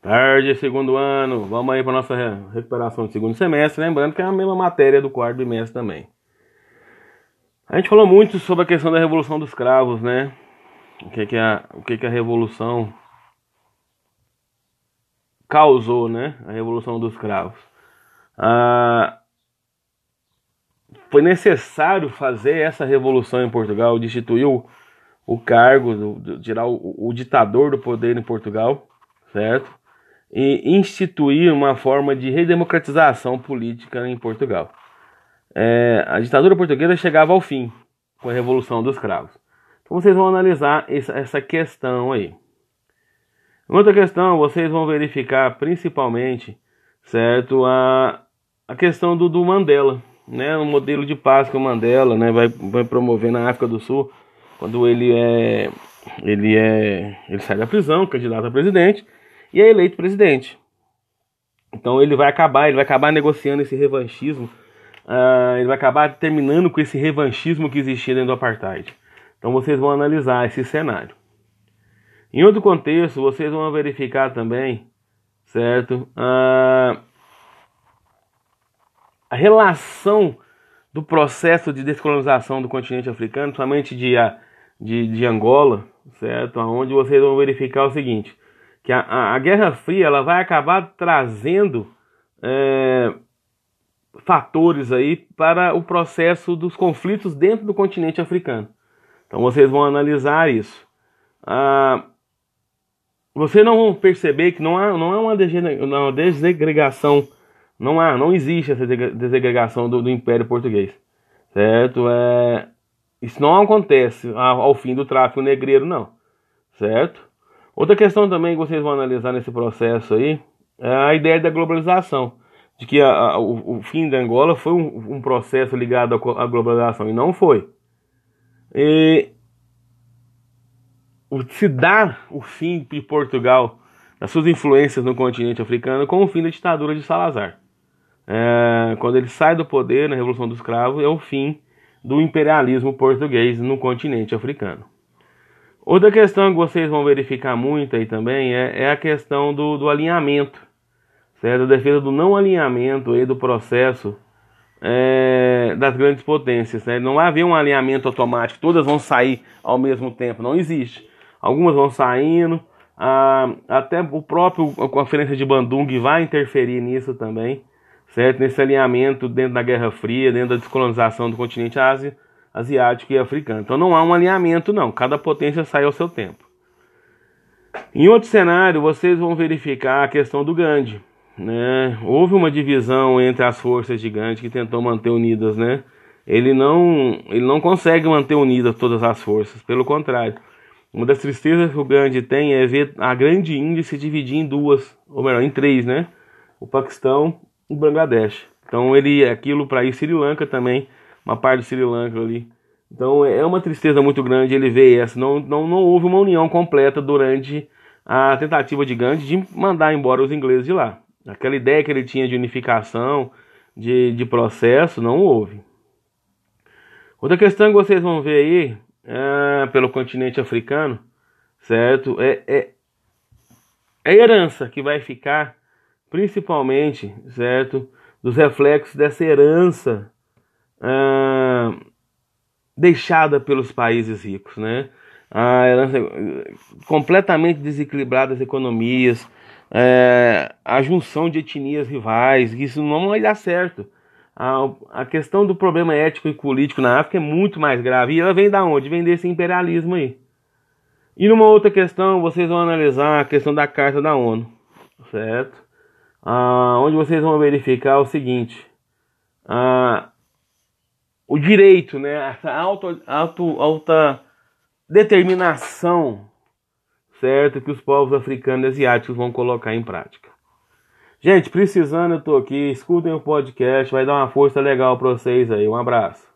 Tarde, segundo ano. Vamos aí para nossa recuperação do segundo semestre. Lembrando que é a mesma matéria do quarto bimestre também. A gente falou muito sobre a questão da revolução dos cravos, né? O que, que, a, o que, que a revolução causou, né? A revolução dos cravos. Ah, foi necessário fazer essa revolução em Portugal, destituir o, o cargo, de tirar o, o ditador do poder em Portugal, certo? E instituir uma forma de redemocratização política em Portugal. É, a ditadura portuguesa chegava ao fim com a Revolução dos Cravos. Então vocês vão analisar essa, questão aí. Outra questão, vocês vão verificar principalmente, certo, a, a questão do, do Mandela, né, o modelo de paz que o Mandela, né, vai, vai promover na África do Sul, quando ele é, ele é, ele sai da prisão, candidato a presidente, e é eleito presidente. Então ele vai acabar, ele vai acabar negociando esse revanchismo, uh, ele vai acabar terminando com esse revanchismo que existia dentro do apartheid. Então vocês vão analisar esse cenário. Em outro contexto, vocês vão verificar também, certo? Uh, a relação do processo de descolonização do continente africano, somente de, de, de Angola, certo? Onde vocês vão verificar o seguinte, que a, a, a Guerra Fria ela vai acabar trazendo é, fatores aí para o processo dos conflitos dentro do continente africano. Então vocês vão analisar isso. Ah, vocês não vão perceber que não há, não há uma, desegregação não há, não existe essa desegregação do, do Império Português, certo? É, isso não acontece ao, ao fim do tráfico negreiro, não, certo? Outra questão também que vocês vão analisar nesse processo aí é a ideia da globalização, de que a, a, o, o, fim da Angola foi um, um processo ligado à globalização, e não foi. E se dá o fim de Portugal das suas influências no continente africano com o fim da ditadura de Salazar é, quando ele sai do poder na Revolução dos Cravos, é o fim do imperialismo português no continente africano. Outra questão que vocês vão verificar muito aí também é, é a questão do, do, alinhamento, certo? A defesa do não alinhamento aí do processo é, das grandes potências. Né? Não vai haver um alinhamento automático, todas vão sair ao mesmo tempo, não existe. Algumas vão saindo, ah, até o próprio a Conferência de Bandung vai interferir nisso também certo? Nesse alinhamento dentro da Guerra Fria, dentro da descolonização do continente Ásia, asiático e africano. Então não há um alinhamento, não. Cada potência sai ao seu tempo. Em outro cenário, vocês vão verificar a questão do Gandhi. Né? Houve uma divisão entre as forças de Gandhi que tentou manter unidas, né? Ele não, ele não consegue manter unidas todas as forças, pelo contrário. Uma das tristezas que o Gandhi tem é ver a grande Índia se dividir em duas, ou melhor, em três, né? O Paquistão, o Bangladesh. Então ele aquilo para ir Sri Lanka também, uma parte do Sri Lanka ali. Então é uma tristeza muito grande ele ver essa. Não, não, não houve uma união completa durante a tentativa de Gandhi de mandar embora os ingleses de lá. Aquela ideia que ele tinha de unificação, de, de processo, não houve. Outra questão que vocês vão ver aí, é, pelo continente africano, certo? É, é, é a herança que vai ficar principalmente, certo, dos reflexos dessa herança ah, deixada pelos países ricos, né? A herança completamente desequilibrada economias, é, a junção de etnias rivais, isso não vai dar certo. A, a questão do problema ético e político na África é muito mais grave. E ela vem da onde? Vem desse imperialismo aí. E numa outra questão, vocês vão analisar a questão da Carta da ONU, certo? ah, onde vocês vão verificar o seguinte: ah, direito, né, essa auto, auto, alta determinação, certo, que os povos africanos e asiáticos vão colocar em prática. Gente, precisando, eu tô aqui. Escutem o podcast, vai dar uma força legal para vocês aí. Um abraço.